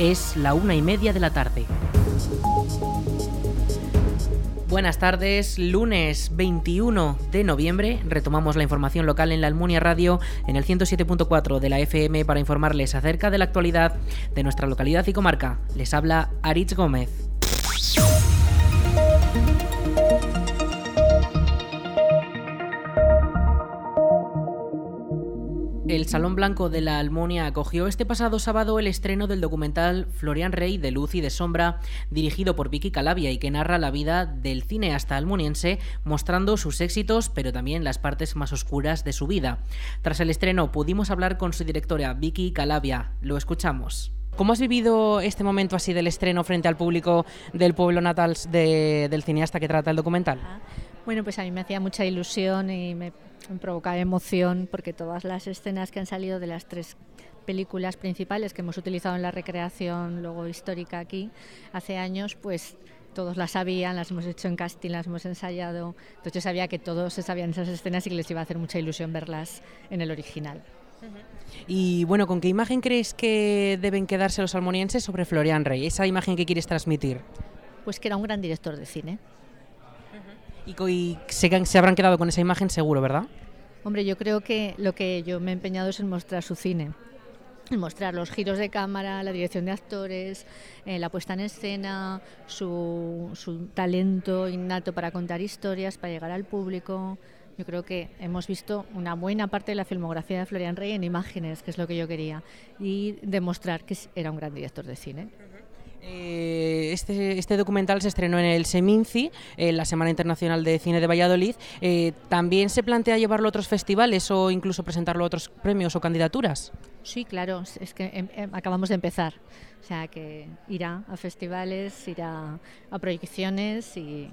Es la una y media de la tarde. Buenas tardes, lunes 21 de noviembre retomamos la información local en la Almunia Radio en el 107.4 de la FM para informarles acerca de la actualidad de nuestra localidad y comarca. Les habla Aritz Gómez. El Salón Blanco de la Almunia acogió este pasado sábado el estreno del documental Florian Rey de Luz y de Sombra, dirigido por Vicky Calavia y que narra la vida del cineasta almuniense, mostrando sus éxitos, pero también las partes más oscuras de su vida. Tras el estreno pudimos hablar con su directora, Vicky Calavia. Lo escuchamos. ¿Cómo has vivido este momento así del estreno frente al público del pueblo natal del cineasta que trata el documental? Ah, bueno, pues a mí me hacía mucha ilusión y me provocaba emoción porque todas las escenas que han salido de las tres películas principales que hemos utilizado en la recreación luego histórica aquí hace años, pues todos las sabían, las hemos hecho en casting, las hemos ensayado, entonces yo sabía que todos se sabían esas escenas y que les iba a hacer mucha ilusión verlas en el original. Y bueno, ¿con qué imagen crees que deben quedarse los almonienses sobre Florian Rey? Esa imagen que quieres transmitir. Pues que era un gran director de cine. Y, se, habrán quedado con esa imagen seguro, ¿verdad? Hombre, yo creo que lo que yo me he empeñado es en mostrar su cine. Mostrar los giros de cámara, la dirección de actores, eh, la puesta en escena, su, su talento innato para contar historias, para llegar al público. Yo creo que hemos visto una buena parte de la filmografía de Florian Rey en imágenes, que es lo que yo quería, y demostrar que era un gran director de cine. Eh, este, este, documental se estrenó en el Seminci, en la Semana Internacional de Cine de Valladolid. Eh, ¿También se plantea llevarlo a otros festivales o incluso presentarlo a otros premios o candidaturas? Sí, claro, es que em, em, acabamos de empezar. O sea que irá a festivales, irá a proyecciones y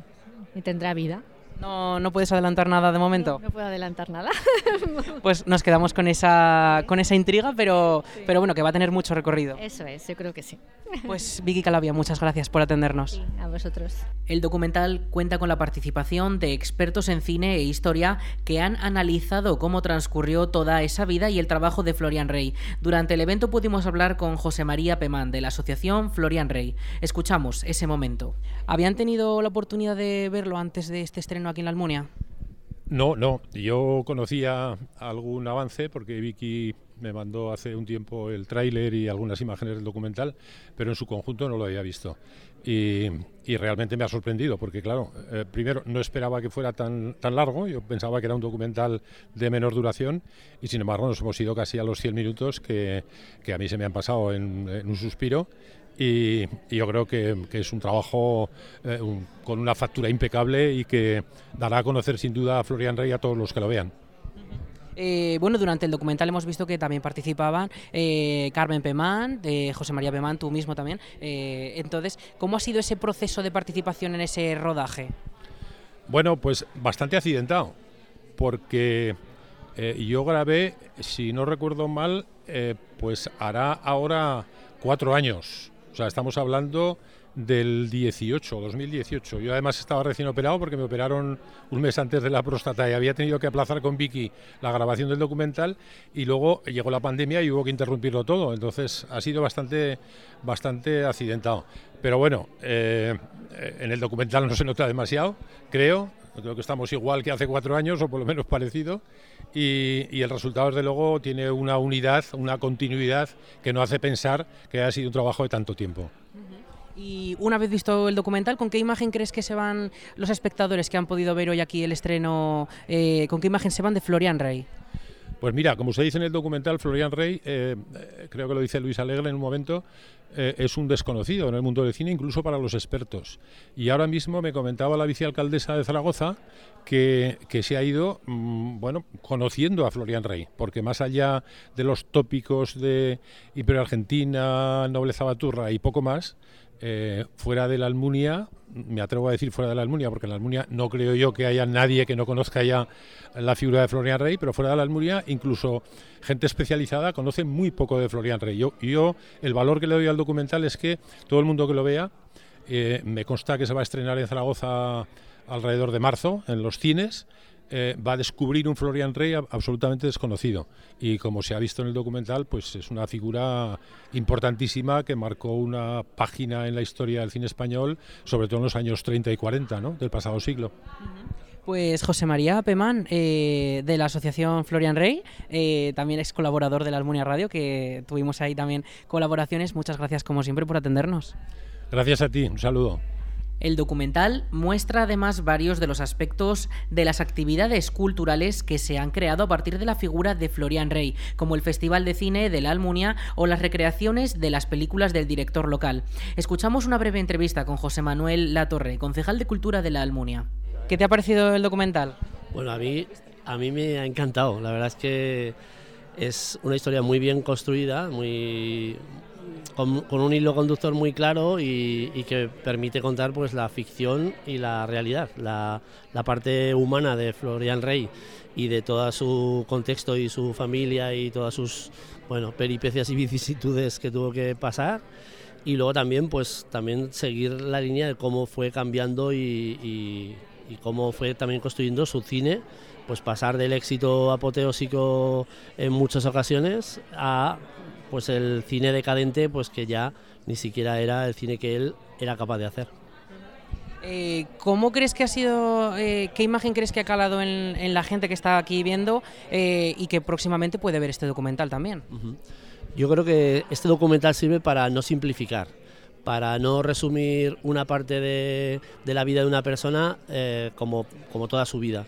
tendrá vida. No, no puedes adelantar nada de momento. No, puedo adelantar nada. pues nos quedamos con esa, con esa intriga, pero, pero bueno, que va a tener mucho recorrido. Eso es, yo creo que sí. Pues Vicky Calavia, muchas gracias por atendernos. a vosotros. El documental cuenta con la participación de expertos en cine e historia que han analizado cómo transcurrió toda esa vida y el trabajo de Florian Rey. Durante el evento pudimos hablar con José María Pemán de la asociación Florian Rey. Escuchamos ese momento. ¿Habían tenido la oportunidad de verlo antes de este estreno aquí en la Almunia? No, no. Yo conocía algún avance porque Vicky me mandó hace un tiempo el tráiler y algunas imágenes del documental, pero en su conjunto no lo había visto. Y, realmente me ha sorprendido, porque claro, eh, primero no esperaba que fuera tan, tan largo, yo pensaba que era un documental de menor duración, y sin embargo nos hemos ido casi a los 100 minutos que, que a mí se me han pasado en un suspiro, y, yo creo que, es un trabajo eh, con una factura impecable y que dará a conocer sin duda a Florian Rey a todos los que lo vean. Eh, bueno, durante el documental hemos visto que también participaban eh, Carmen Pemán, José María Pemán, tú mismo también. entonces, ¿cómo ha sido ese proceso de participación en ese rodaje? Bueno, pues bastante accidentado, porque yo grabé, si no recuerdo mal, pues hará ahora cuatro años sea, estamos hablando del 18, 2018. Yo además estaba recién operado porque me operaron un mes antes de la próstata y había tenido que aplazar con Vicky la grabación del documental y luego llegó la pandemia y hubo que interrumpirlo todo. Entonces ha sido bastante, bastante accidentado. Pero bueno, eh, en el documental no se nota demasiado, creo. Creo que estamos igual que hace cuatro años o por lo menos parecido. Y, el resultado, desde luego, tiene una unidad, una continuidad que no hace pensar que haya sido un trabajo de tanto tiempo. Y una vez visto el documental, ¿con qué imagen crees que se van los espectadores que han podido ver hoy aquí el estreno? Eh, ¿Con qué imagen se van de Florian Rey? Pues mira, como se dice en el documental, Florian Rey, eh, eh, creo que lo dice Luis Alegre en un momento, eh, es un desconocido en el mundo del cine, incluso para los expertos. Y ahora mismo me comentaba la vicealcaldesa de Zaragoza que, se ha ido, mm, bueno, conociendo a Florian Rey, porque más allá de los tópicos de Imperio Argentina, Nobleza Baturra y poco más, eh, fuera de la Almunia, me atrevo a decir fuera de la Almunia, porque en la Almunia no creo yo que haya nadie que no conozca ya la figura de Florian Rey, pero fuera de la Almunia, incluso gente especializada conoce muy poco de Florian Rey. Yo, el valor que le doy al documental es que todo el mundo que lo vea, eh, me consta que se va a estrenar en Zaragoza alrededor de marzo, en los cines, eh, va a descubrir un Florian Rey absolutamente desconocido. Y como se ha visto en el documental, pues es una figura importantísima que marcó una página en la historia del cine español, sobre todo en los años 30 y 40 ¿no? del pasado siglo. Pues José María Pemán, eh, de la Asociación Florian Rey, eh, también es colaborador de la Almunia Radio, que tuvimos ahí también colaboraciones. Muchas gracias, como siempre, por atendernos. Gracias a ti, un saludo. El documental muestra además varios de los aspectos de las actividades culturales que se han creado a partir de la figura de Florian Rey, como el Festival de Cine de la Almunia o las recreaciones de las películas del director local. Escuchamos una breve entrevista con José Manuel Latorre, concejal de Cultura de la Almunia. ¿Qué te ha parecido el documental? Bueno, a mí, a mí me ha encantado. La verdad es que es una historia muy bien construida, muy, con, un hilo conductor muy claro y, que permite contar pues la ficción y la realidad, la, parte humana de Florian Rey y de todo su contexto y su familia y todas sus bueno peripecias y vicisitudes que tuvo que pasar. Y luego también pues también seguir la línea de cómo fue cambiando y, y cómo fue también construyendo su cine pues pasar del éxito apoteósico en muchas ocasiones a pues el cine decadente, pues que ya ni siquiera era el cine que él era capaz de hacer. Eh, ¿Cómo crees que ha sido, eh, qué imagen crees que ha calado en, la gente que está aquí viendo eh, y que próximamente puede ver este documental también? Yo creo que este documental sirve para no simplificar, para no resumir una parte de, de la vida de una persona como, como toda su vida.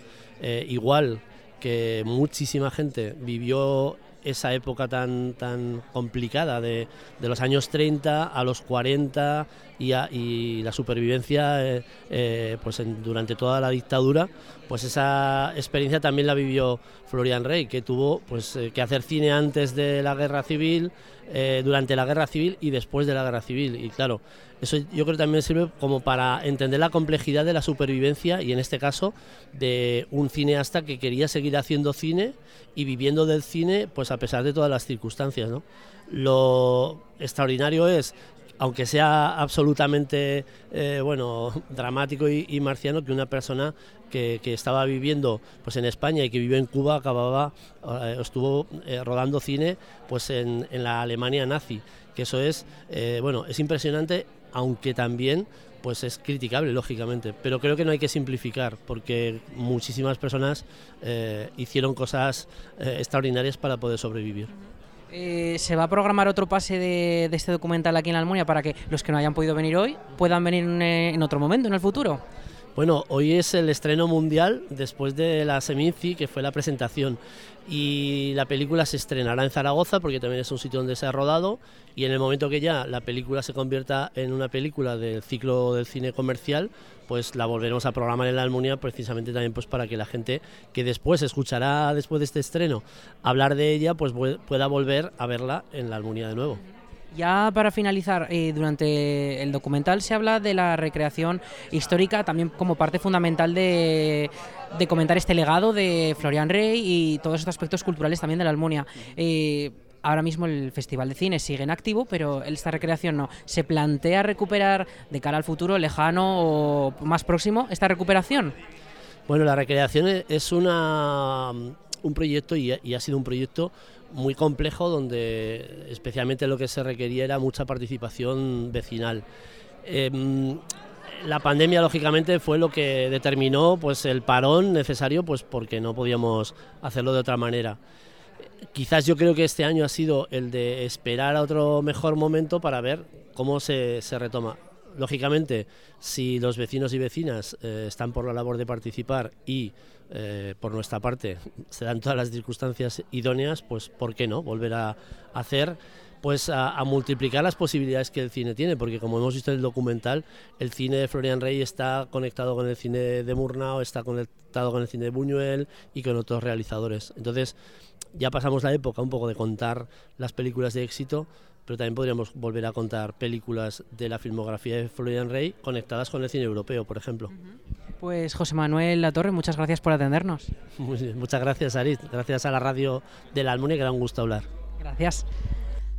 igual que muchísima gente vivió esa época tan, tan complicada de, de los años 30 a los 40 y, y la supervivencia eh, eh, pues durante toda la dictadura, pues esa experiencia también la vivió Florian Rey, que tuvo pues, eh, que hacer cine antes de la guerra civil, durante la guerra civil y después de la guerra civil. Y claro, eso yo creo que también sirve como para entender la complejidad de la supervivencia y en este caso de un cineasta que quería seguir haciendo cine y viviendo del cine pues a pesar de todas las circunstancias. ¿no? Lo extraordinario es aunque sea absolutamente eh, bueno dramático y, marciano que una persona que, estaba viviendo pues en España y que vivió en Cuba acababa eh, estuvo eh, rodando cine pues en, la Alemania nazi que eso es bueno es impresionante aunque también pues es criticable, lógicamente. Pero creo que no hay que simplificar, porque muchísimas personas hicieron cosas extraordinarias para poder sobrevivir. Eh, ¿Se va a programar otro pase de, este documental aquí en la Almunia para que los que no hayan podido venir hoy puedan venir en otro momento, en el futuro? Bueno, hoy es el estreno mundial después de la Seminci, que fue la presentación. Y la película se estrenará en Zaragoza, porque también es un sitio donde se ha rodado. Y en el momento que ya la película se convierta en una película del ciclo del cine comercial, pues la volveremos a programar en la Almunia, precisamente también pues para que la gente que después escuchará después de este estreno hablar de ella, pues pueda volver a verla en la Almunia de nuevo. Ya para finalizar, eh, durante el documental se habla de la recreación histórica también como parte fundamental de, comentar este legado de Florian Rey y todos estos aspectos culturales también de la Almunia. Eh, ahora mismo el Festival de Cine sigue en activo, pero esta recreación no. ¿Se plantea recuperar de cara al futuro lejano o más próximo esta recuperación? Bueno, la recreación es una, un proyecto y ha sido un proyecto muy complejo donde especialmente lo que se requería era mucha participación vecinal. Em, la pandemia lógicamente fue lo que determinó pues el parón necesario pues porque no podíamos hacerlo de otra manera. Quizás yo creo que este año ha sido el de esperar a otro mejor momento para ver cómo se, se retoma. Lógicamente, si los vecinos y vecinas eh, están por la labor de participar y eh, por nuestra parte se dan todas las circunstancias idóneas, pues ¿por qué no? Volver a hacer pues a, multiplicar las posibilidades que el cine tiene, porque como hemos visto en el documental, el cine de Florian Rey está conectado con el cine de Murnau, está conectado con el cine de Buñuel y con otros realizadores. Entonces, ya pasamos la época un poco de contar las películas de éxito, pero también podríamos volver a contar películas de la filmografía de Florian Rey conectadas con el cine europeo, por ejemplo. Pues José Manuel Latorre, muchas gracias por atendernos. muchas gracias, Arit. Gracias a la radio de la Almunia, que da un gusto hablar. Gracias.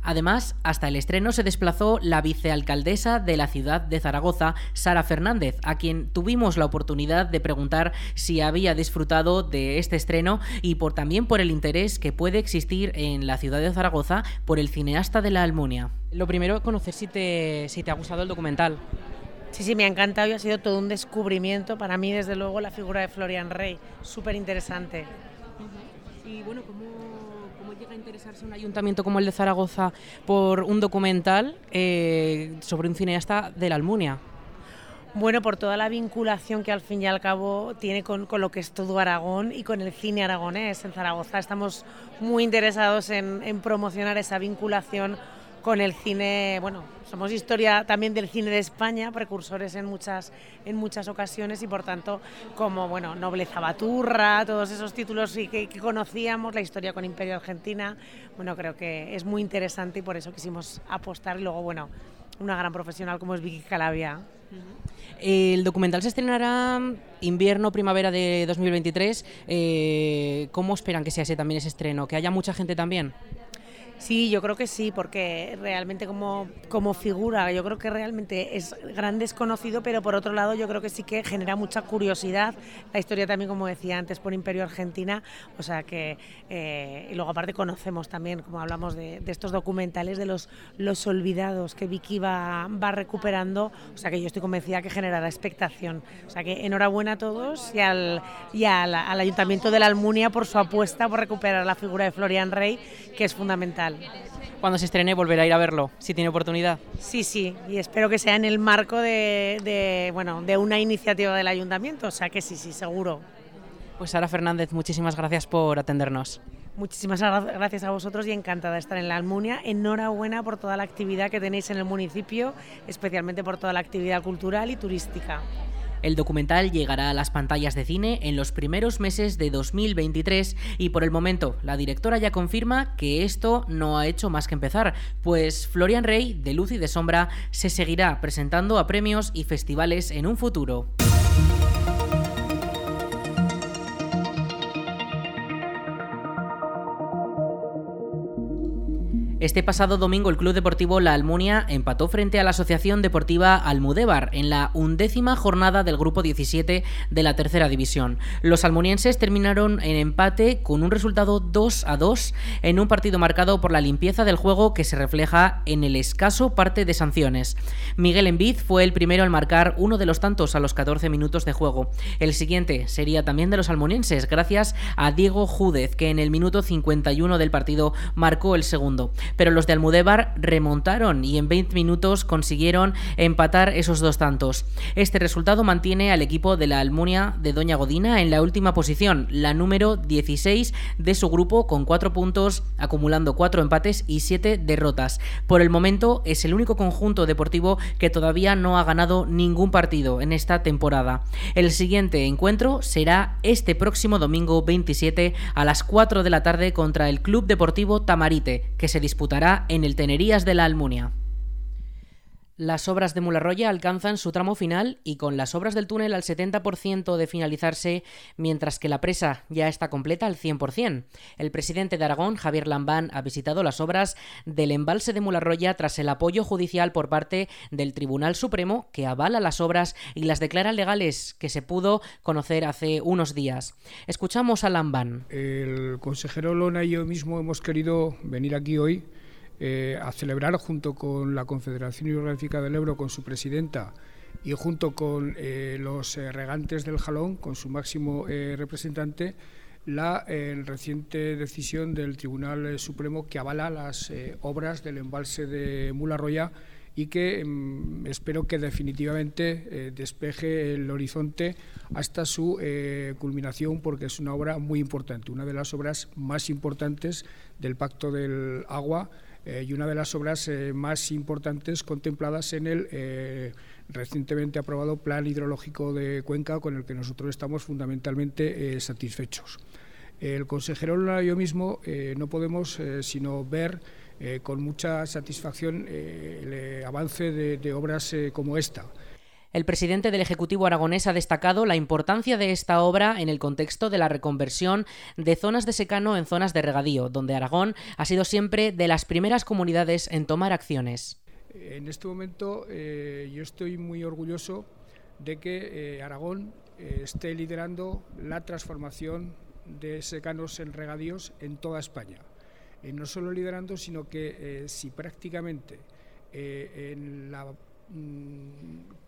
Además, hasta el estreno se desplazó la vicealcaldesa de la ciudad de Zaragoza, Sara Fernández, a quien tuvimos la oportunidad de preguntar si había disfrutado de este estreno y por también por el interés que puede existir en la ciudad de Zaragoza por el cineasta de la Almunia. Lo primero, conocer si te, si te ha gustado el documental. Sí, sí, me ha encantado y ha sido todo un descubrimiento para mí, desde luego, la figura de Florian Rey. Súper interesante. Y bueno, ¿cómo, llega a interesarse un ayuntamiento como el de Zaragoza por un documental eh, sobre un cineasta de la Almunia? Bueno, por toda la vinculación que al fin y al cabo tiene con, con, lo que es todo Aragón y con el cine aragonés. En Zaragoza estamos muy interesados en, en promocionar esa vinculación con el cine, bueno, somos historia también del cine de España, precursores en muchas, en muchas ocasiones y por tanto, como bueno, Nobleza Baturra, todos esos títulos que, que conocíamos, la historia con Imperio Argentina, bueno, creo que es muy interesante y por eso quisimos apostar y luego, bueno, una gran profesional como es Vicky Calavia. El documental se estrenará invierno, primavera de 2023. Eh, ¿Cómo esperan que sea ese también ese estreno? ¿Que haya mucha gente también? Sí, yo creo que sí, porque realmente como, como figura, yo creo que realmente es gran desconocido, pero por otro lado yo creo que sí que genera mucha curiosidad. La historia también, como decía antes, por Imperio Argentina, o sea que, eh, y luego aparte conocemos también, como hablamos de, estos documentales, de los, los olvidados que Vicky va, va recuperando, o sea que yo estoy convencida que generará expectación. O sea que enhorabuena a todos y al, y al, al Ayuntamiento de la Almunia por su apuesta por recuperar la figura de Florian Rey, que es fundamental. Cuando se estrene volverá a ir a verlo, si tiene oportunidad. Sí, sí, y espero que sea en el marco de, bueno, de una iniciativa del ayuntamiento, o sea que sí, sí, seguro. Pues Sara Fernández, muchísimas gracias por atendernos. Muchísimas gracias a vosotros y encantada de estar en la Almunia. Enhorabuena por toda la actividad que tenéis en el municipio, especialmente por toda la actividad cultural y turística. El documental llegará a las pantallas de cine en los primeros meses de 2023 y por el momento la directora ya confirma que esto no ha hecho más que empezar, pues Florian Rey, de Luz y de Sombra, se seguirá presentando a premios y festivales en un futuro. Este pasado domingo el Club Deportivo La Almunia empató frente a la Asociación Deportiva Almudévar en la undécima jornada del Grupo 17 de la Tercera División. Los almunienses terminaron en empate con un resultado 2 a 2 en un partido marcado por la limpieza del juego que se refleja en el escaso parte de sanciones. Miguel Enviz fue el primero en marcar uno de los tantos a los 14 minutos de juego. El siguiente sería también de los almunienses gracias a Diego Júdez que en el minuto 51 del partido marcó el segundo pero los de Almudévar remontaron y en 20 minutos consiguieron empatar esos dos tantos. Este resultado mantiene al equipo de la Almunia de Doña Godina en la última posición, la número 16 de su grupo con 4 puntos, acumulando 4 empates y 7 derrotas. Por el momento es el único conjunto deportivo que todavía no ha ganado ningún partido en esta temporada. El siguiente encuentro será este próximo domingo 27 a las 4 de la tarde contra el Club Deportivo Tamarite, que se disputa disputará en el Tenerías de la Almunia. Las obras de Mularroya alcanzan su tramo final y con las obras del túnel al 70% de finalizarse, mientras que la presa ya está completa al 100%. El presidente de Aragón, Javier Lambán, ha visitado las obras del embalse de Mularroya tras el apoyo judicial por parte del Tribunal Supremo que avala las obras y las declara legales que se pudo conocer hace unos días. Escuchamos a Lambán. El consejero Lona y yo mismo hemos querido venir aquí hoy eh, a celebrar junto con la Confederación Hidrográfica del Ebro, con su presidenta, y junto con eh, los eh, regantes del Jalón, con su máximo representante, la reciente decisión del Tribunal Supremo que avala las obras del embalse de Mularroya y que mm, espero que definitivamente despeje el horizonte hasta su culminación porque es una obra muy importante, una de las obras más importantes del Pacto del Agua eh, y una de las obras eh, más importantes contempladas en el eh, recientemente aprobado Plan Hidrológico de Cuenca, con el que nosotros estamos fundamentalmente satisfechos. El consejero y yo mismo no podemos sino ver con mucha satisfacción el avance de obras como esta. El presidente del Ejecutivo aragonés ha destacado la importancia de esta obra en el contexto de la reconversión de zonas de secano en zonas de regadío, donde Aragón ha sido siempre de las primeras comunidades en tomar acciones. En este momento eh, yo estoy muy orgulloso de que eh, Aragón eh, esté liderando la transformación de secanos en regadíos en toda España. no solo liderando, sino que si prácticamente en la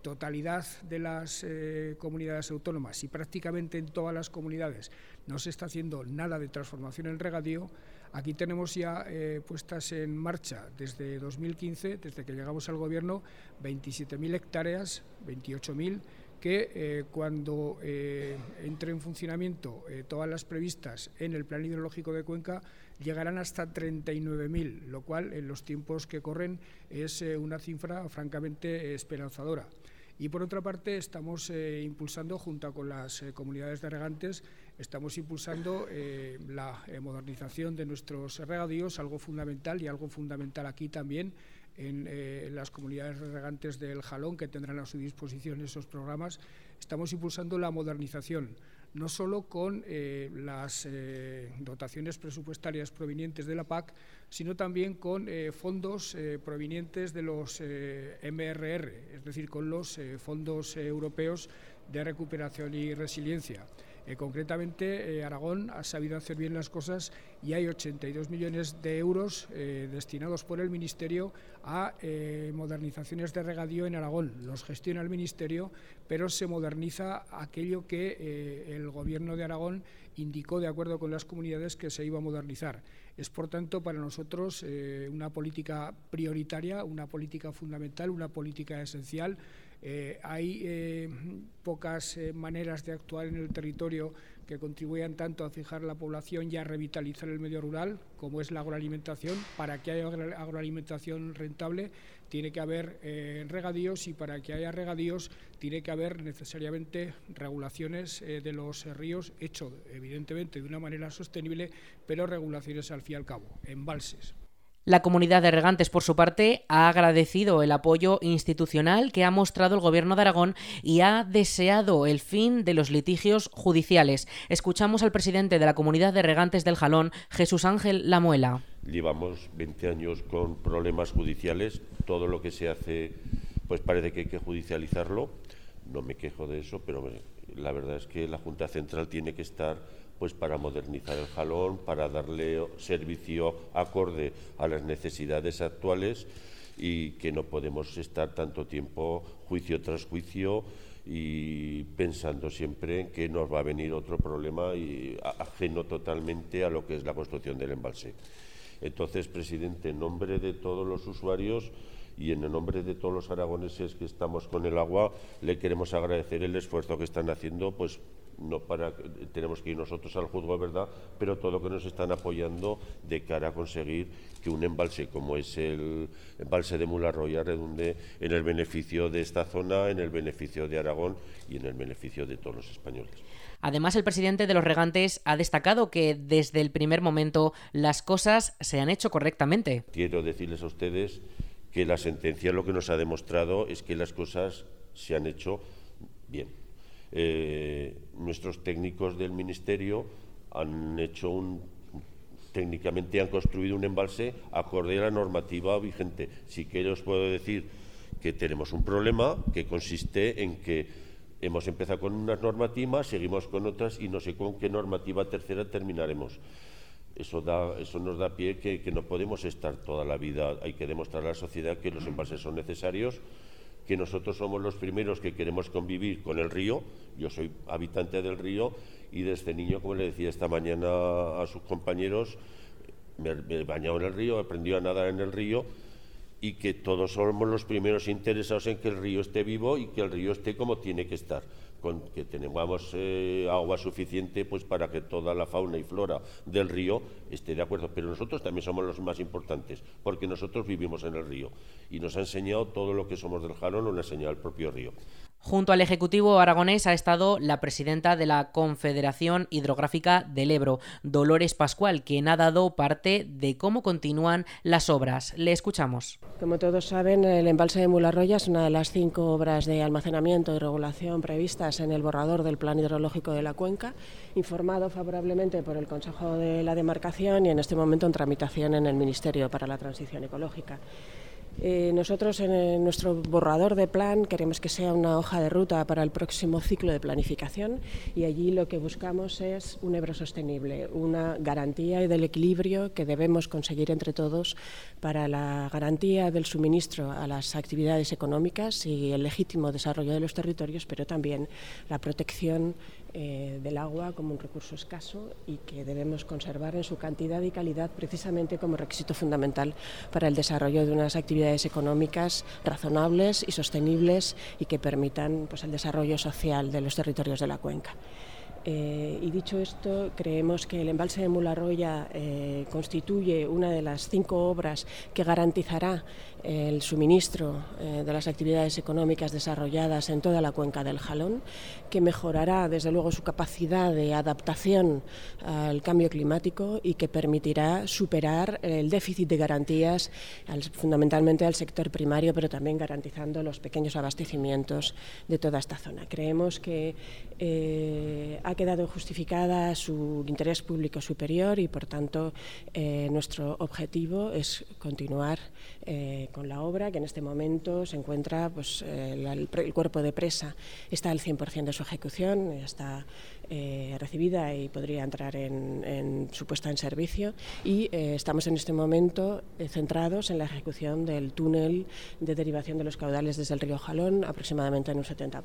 totalidad de las eh, comunidades autónomas y prácticamente en todas las comunidades no se está haciendo nada de transformación en regadío, aquí tenemos ya eh, puestas en marcha desde 2015, desde que llegamos al gobierno, 27.000 hectáreas, 28.000 que eh, cuando eh, entre en funcionamiento eh, todas las previstas en el Plan Hidrológico de Cuenca llegarán hasta 39.000, lo cual en los tiempos que corren es una cifra francamente esperanzadora. Y por otra parte, estamos impulsando, junto con las comunidades de regantes, estamos impulsando la modernización de nuestros regadíos, algo fundamental y algo fundamental aquí también eh, en, las comunidades regantes del Jalón, que tendrán a su disposición esos programas, estamos impulsando la modernización, no solo con eh, las eh, dotaciones presupuestarias provenientes de la PAC, sino también con fondos provenientes de los MRR, es decir, con los fondos europeos de recuperación y resiliencia. Eh, concretamente, eh, Aragón ha sabido hacer bien las cosas y hay 82 millones de euros eh, destinados por el Ministerio a modernizaciones de regadío en Aragón. Los gestiona el Ministerio, pero se moderniza aquello que el Gobierno de Aragón indicó de acuerdo con las comunidades que se iba a modernizar. Es, por tanto, para nosotros una política prioritaria, una política fundamental, una política esencial. Eh, hay eh, pocas eh, maneras de actuar en el territorio que contribuyan tanto a fijar la población y a revitalizar el medio rural, como es la agroalimentación. Para que haya agroalimentación rentable tiene que haber regadíos y para que haya regadíos tiene que haber necesariamente regulaciones de los ríos, hecho evidentemente de una manera sostenible, pero regulaciones al fin y al cabo, embalses. La comunidad de regantes, por su parte, ha agradecido el apoyo institucional que ha mostrado el Gobierno de Aragón y ha deseado el fin de los litigios judiciales. Escuchamos al presidente de la comunidad de regantes del Jalón, Jesús Ángel Lamuela. Llevamos 20 años con problemas judiciales. Todo lo que se hace, pues parece que hay que judicializarlo. No me quejo de eso, pero la verdad es que la Junta Central tiene que estar pues para modernizar el jalón, para darle servicio acorde a las necesidades actuales y que no podemos estar tanto tiempo juicio tras juicio y pensando siempre en que nos va a venir otro problema y ajeno totalmente a lo que es la construcción del embalse. Entonces, presidente, en nombre de todos los usuarios y en el nombre de todos los aragoneses que estamos con el agua, le queremos agradecer el esfuerzo que están haciendo pues no para tenemos que ir nosotros al juzgo, ¿verdad? Pero todo lo que nos están apoyando de cara a conseguir que un embalse como es el embalse de Mularroya redunde en el beneficio de esta zona, en el beneficio de Aragón y en el beneficio de todos los españoles. Además, el presidente de los regantes ha destacado que desde el primer momento las cosas se han hecho correctamente. Quiero decirles a ustedes que la sentencia lo que nos ha demostrado es que las cosas se han hecho bien eh, nuestros técnicos del Ministerio han hecho un técnicamente han construido un embalse acorde a la normativa vigente. Sí que os puedo decir que tenemos un problema que consiste en que hemos empezado con unas normativas, seguimos con otras y no sé con qué normativa tercera terminaremos. Eso, da, eso nos da pie que, que no podemos estar toda la vida. Hay que demostrar a la sociedad que los embalses son necesarios que nosotros somos los primeros que queremos convivir con el río. Yo soy habitante del río y desde niño, como le decía esta mañana a sus compañeros, me, he bañado en el río, he aprendido a nadar en el río y que todos somos los primeros interesados en que el río esté vivo y que el río esté como tiene que estar con que tengamos eh, agua suficiente pues para que toda la fauna y flora del río esté de acuerdo. Pero nosotros también somos los más importantes, porque nosotros vivimos en el río y nos ha enseñado todo lo que somos del Jalón, lo ha enseñado el propio río. Junto al Ejecutivo aragonés ha estado la presidenta de la Confederación Hidrográfica del Ebro, Dolores Pascual, quien ha dado parte de cómo continúan las obras. Le escuchamos. Como todos saben, el embalse de Mularroya es una de las cinco obras de almacenamiento y regulación previstas en el borrador del Plan Hidrológico de la Cuenca, informado favorablemente por el Consejo de la Demarcación y en este momento en tramitación en el Ministerio para la Transición Ecológica. Eh, nosotros en nuestro borrador de plan queremos que sea una hoja de ruta para el próximo ciclo de planificación y allí lo que buscamos es un Ebro sostenible, una garantía del equilibrio que debemos conseguir entre todos para la garantía del suministro a las actividades económicas y el legítimo desarrollo de los territorios, pero también la protección eh, del agua como un recurso escaso y que debemos conservar en su cantidad y calidad precisamente como requisito fundamental para el desarrollo de unas actividades económicas razonables y sostenibles y que permitan pues, el desarrollo social de los territorios de la cuenca. Eh, y dicho esto, creemos que el embalse de Mularroya eh, constituye una de las cinco obras que garantizará el suministro eh, de las actividades económicas desarrolladas en toda la cuenca del Jalón, que mejorará desde luego su capacidad de adaptación al cambio climático y que permitirá superar el déficit de garantías fundamentalmente al sector primario, pero también garantizando los pequeños abastecimientos de toda esta zona. Creemos que ha quedado justificada su interés público superior y, por tanto, eh, nuestro objetivo es continuar eh, con la obra, que en este momento se encuentra, pues, eh, el, cuerpo de presa está al 100% de su ejecución, está recibida y podría entrar en, su puesta en servicio y estamos en este momento centrados en la ejecución del túnel de derivación de los caudales desde el río Jalón, aproximadamente en un 70%.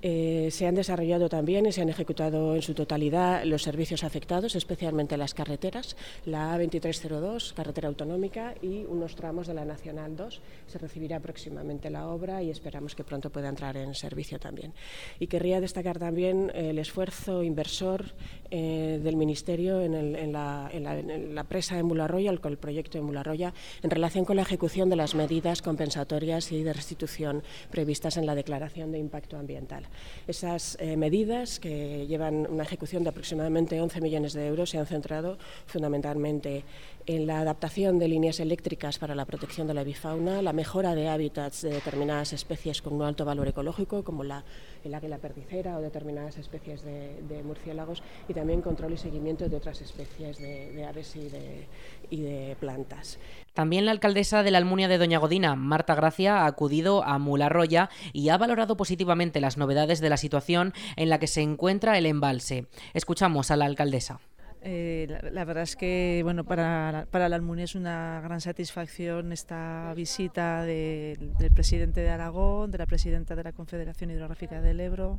Eh, se han desarrollado también y se han ejecutado en su totalidad los servicios afectados, especialmente las carreteras, la A2302, carretera autonómica, y unos tramos de la Nacional 2. Se recibirá próximamente la obra y esperamos que pronto pueda entrar en servicio también. Y querría destacar también el esfuerzo inversor eh, del Ministerio en, la, presa de Mularroya, el, el proyecto de Mularroya, en relación con la ejecución de las medidas compensatorias y de restitución previstas en la Declaración de Impacto Ambiental. Esas eh, medidas, que llevan una ejecución de aproximadamente 11 millones de euros, se han centrado fundamentalmente en la adaptación de líneas eléctricas para la protección de la bifauna, la mejora de hábitats de determinadas especies con un alto valor ecológico, como la, el águila perdicera o determinadas especies de, murciélagos, y también control y seguimiento de otras especies de, aves y de, y de plantas. También la alcaldesa de la Almunia de Doña Godina, Marta Gracia, ha acudido a Mularroya y ha valorado positivamente las novedades de la situación en la que se encuentra el embalse. Escuchamos a la alcaldesa. Eh, la, verdad es que bueno para, para la Almunia es una gran satisfacción esta visita del presidente de Aragón, de la presidenta de la Confederación Hidrográfica del Ebro,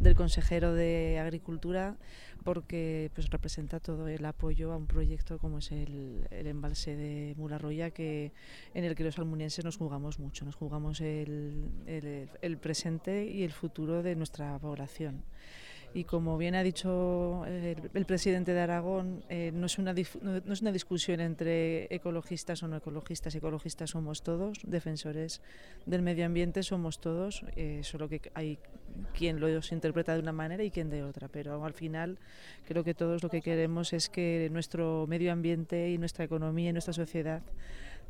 del consejero de Agricultura, porque pues representa todo el apoyo a un proyecto como es el, embalse de Mularroya, que, en el que los almunienses nos jugamos mucho, nos jugamos el, el presente y el futuro de nuestra población y como bien ha dicho el, presidente de Aragón, eh, no, es una, no es una discusión entre ecologistas o no ecologistas, ecologistas somos todos, defensores del medio ambiente somos todos, eh, solo que hay quien lo interpreta de una manera y quien de otra, pero al final creo que todos lo que queremos es que nuestro medio ambiente y nuestra economía y nuestra sociedad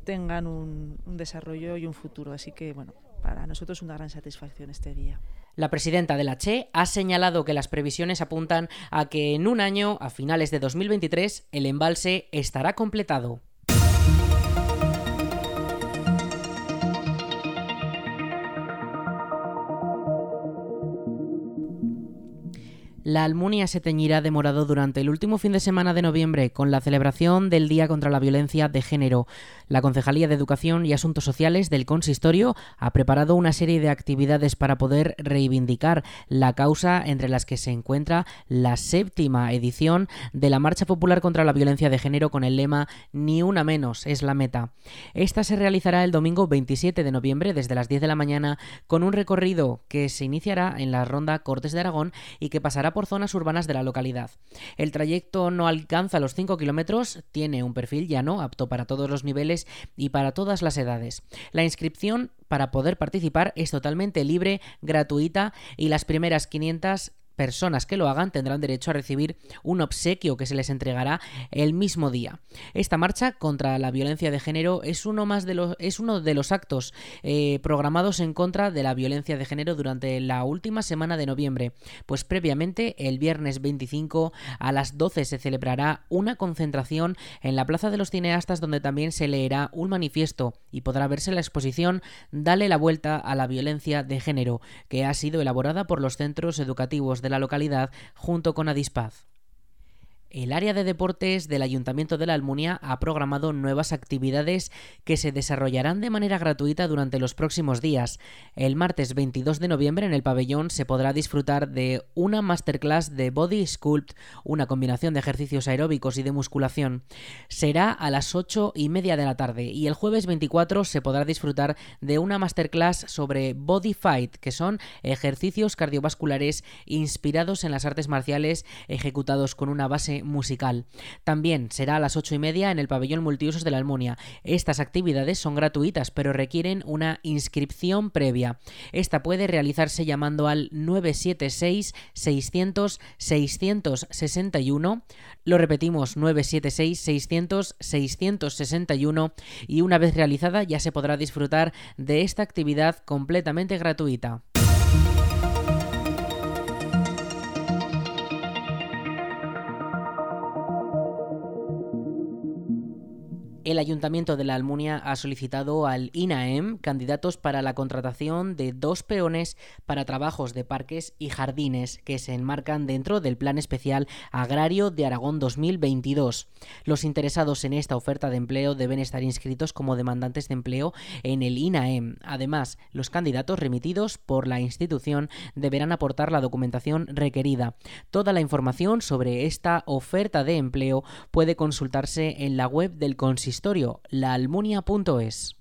tengan un, un desarrollo y un futuro, así que bueno, para nosotros es una gran satisfacción este día. La presidenta de la CHE ha señalado que las previsiones apuntan a que en un año, a finales de 2023, el embalse estará completado. La Almunia se teñirá de morado durante el último fin de semana de noviembre con la celebración del Día contra la Violencia de Género. La Concejalía de Educación y Asuntos Sociales del Consistorio ha preparado una serie de actividades para poder reivindicar la causa entre las que se encuentra la séptima edición de la Marcha Popular contra la Violencia de Género con el lema Ni una menos es la meta. Esta se realizará el domingo 27 de noviembre desde las 10 de la mañana con un recorrido que se iniciará en la ronda Cortes de Aragón y que pasará por por zonas urbanas de la localidad. El trayecto no alcanza los 5 kilómetros, tiene un perfil llano, apto para todos los niveles y para todas las edades. La inscripción para poder participar es totalmente libre, gratuita y las primeras 500 personas que lo hagan tendrán derecho a recibir un obsequio que se les entregará el mismo día. Esta marcha contra la violencia de género es uno, más de los, es uno de los actos eh, programados en contra de la violencia de género durante la última semana de noviembre, pues previamente el viernes 25 a las 12 se celebrará una concentración en la Plaza de los Cineastas donde también se leerá un manifiesto y podrá verse la exposición Dale la vuelta a la violencia de género, que ha sido elaborada por los centros educativos de la localidad junto con Adispaz. El área de deportes del Ayuntamiento de la Almunia ha programado nuevas actividades que se desarrollarán de manera gratuita durante los próximos días. El martes 22 de noviembre en el pabellón se podrá disfrutar de una masterclass de Body Sculpt, una combinación de ejercicios aeróbicos y de musculación. Será a las 8 y media de la tarde y el jueves 24 se podrá disfrutar de una masterclass sobre Body Fight, que son ejercicios cardiovasculares inspirados en las artes marciales ejecutados con una base musical. También será a las ocho y media en el pabellón multiusos de la Almunia. Estas actividades son gratuitas, pero requieren una inscripción previa. Esta puede realizarse llamando al 976 600 661. Lo repetimos, 976 600 661 y una vez realizada ya se podrá disfrutar de esta actividad completamente gratuita. El Ayuntamiento de la Almunia ha solicitado al INAEM candidatos para la contratación de dos peones para trabajos de parques y jardines que se enmarcan dentro del Plan Especial Agrario de Aragón 2022. Los interesados en esta oferta de empleo deben estar inscritos como demandantes de empleo en el INAEM. Además, los candidatos remitidos por la institución deberán aportar la documentación requerida. Toda la información sobre esta oferta de empleo puede consultarse en la web del consistorio laalmunia.es.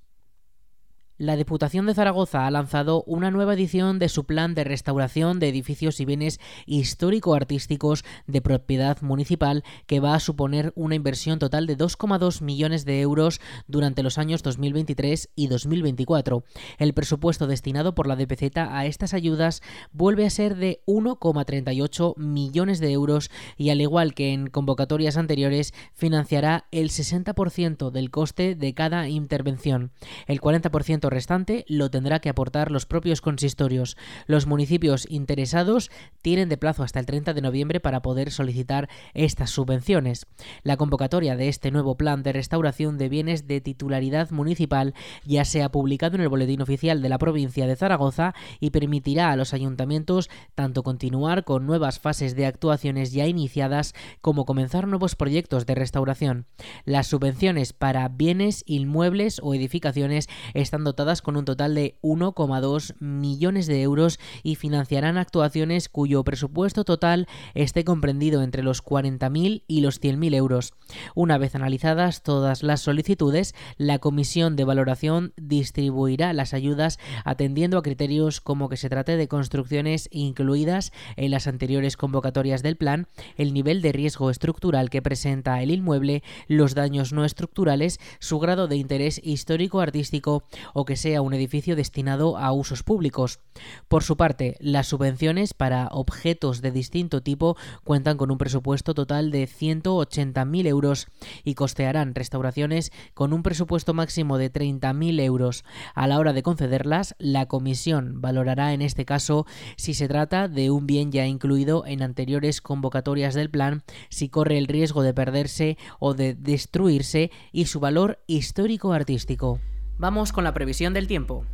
La Diputación de Zaragoza ha lanzado una nueva edición de su plan de restauración de edificios y bienes histórico-artísticos de propiedad municipal que va a suponer una inversión total de 2,2 millones de euros durante los años 2023 y 2024. El presupuesto destinado por la DPZ a estas ayudas vuelve a ser de 1,38 millones de euros y al igual que en convocatorias anteriores financiará el 60% del coste de cada intervención. El 40% restante lo tendrá que aportar los propios consistorios. Los municipios interesados tienen de plazo hasta el 30 de noviembre para poder solicitar estas subvenciones. La convocatoria de este nuevo plan de restauración de bienes de titularidad municipal ya se ha publicado en el Boletín Oficial de la provincia de Zaragoza y permitirá a los ayuntamientos tanto continuar con nuevas fases de actuaciones ya iniciadas como comenzar nuevos proyectos de restauración. Las subvenciones para bienes inmuebles o edificaciones están con un total de 1,2 millones de euros y financiarán actuaciones cuyo presupuesto total esté comprendido entre los 40.000 y los 100.000 euros. Una vez analizadas todas las solicitudes, la Comisión de Valoración distribuirá las ayudas atendiendo a criterios como que se trate de construcciones incluidas en las anteriores convocatorias del plan, el nivel de riesgo estructural que presenta el inmueble, los daños no estructurales, su grado de interés histórico-artístico o que sea un edificio destinado a usos públicos. Por su parte, las subvenciones para objetos de distinto tipo cuentan con un presupuesto total de 180.000 euros y costearán restauraciones con un presupuesto máximo de 30.000 euros. A la hora de concederlas, la comisión valorará en este caso si se trata de un bien ya incluido en anteriores convocatorias del plan, si corre el riesgo de perderse o de destruirse y su valor histórico-artístico. Vamos con la previsión del tiempo.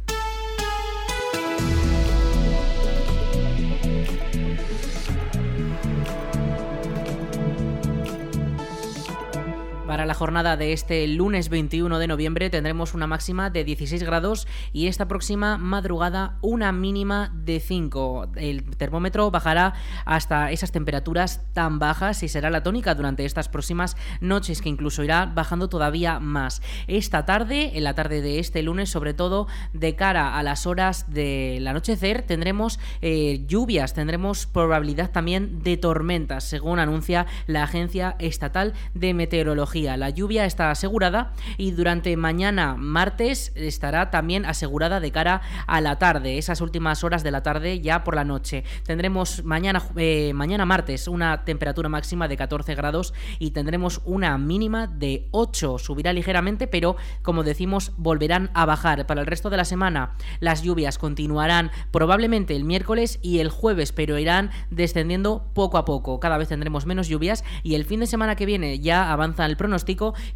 Para la jornada de este lunes 21 de noviembre tendremos una máxima de 16 grados y esta próxima madrugada una mínima de 5. El termómetro bajará hasta esas temperaturas tan bajas y será la tónica durante estas próximas noches que incluso irá bajando todavía más. Esta tarde, en la tarde de este lunes, sobre todo de cara a las horas del anochecer, tendremos eh, lluvias, tendremos probabilidad también de tormentas, según anuncia la Agencia Estatal de Meteorología. La lluvia está asegurada y durante mañana martes estará también asegurada de cara a la tarde, esas últimas horas de la tarde ya por la noche. Tendremos mañana, eh, mañana martes una temperatura máxima de 14 grados y tendremos una mínima de 8. Subirá ligeramente, pero como decimos, volverán a bajar. Para el resto de la semana las lluvias continuarán probablemente el miércoles y el jueves, pero irán descendiendo poco a poco. Cada vez tendremos menos lluvias y el fin de semana que viene ya avanza el pronóstico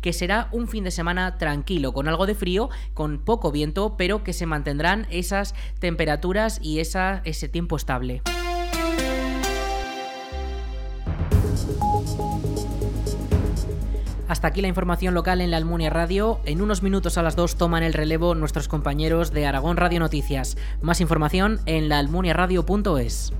que será un fin de semana tranquilo, con algo de frío, con poco viento, pero que se mantendrán esas temperaturas y esa, ese tiempo estable. Hasta aquí la información local en la Almunia Radio. En unos minutos a las 2 toman el relevo nuestros compañeros de Aragón Radio Noticias. Más información en laalmuniaradio.es.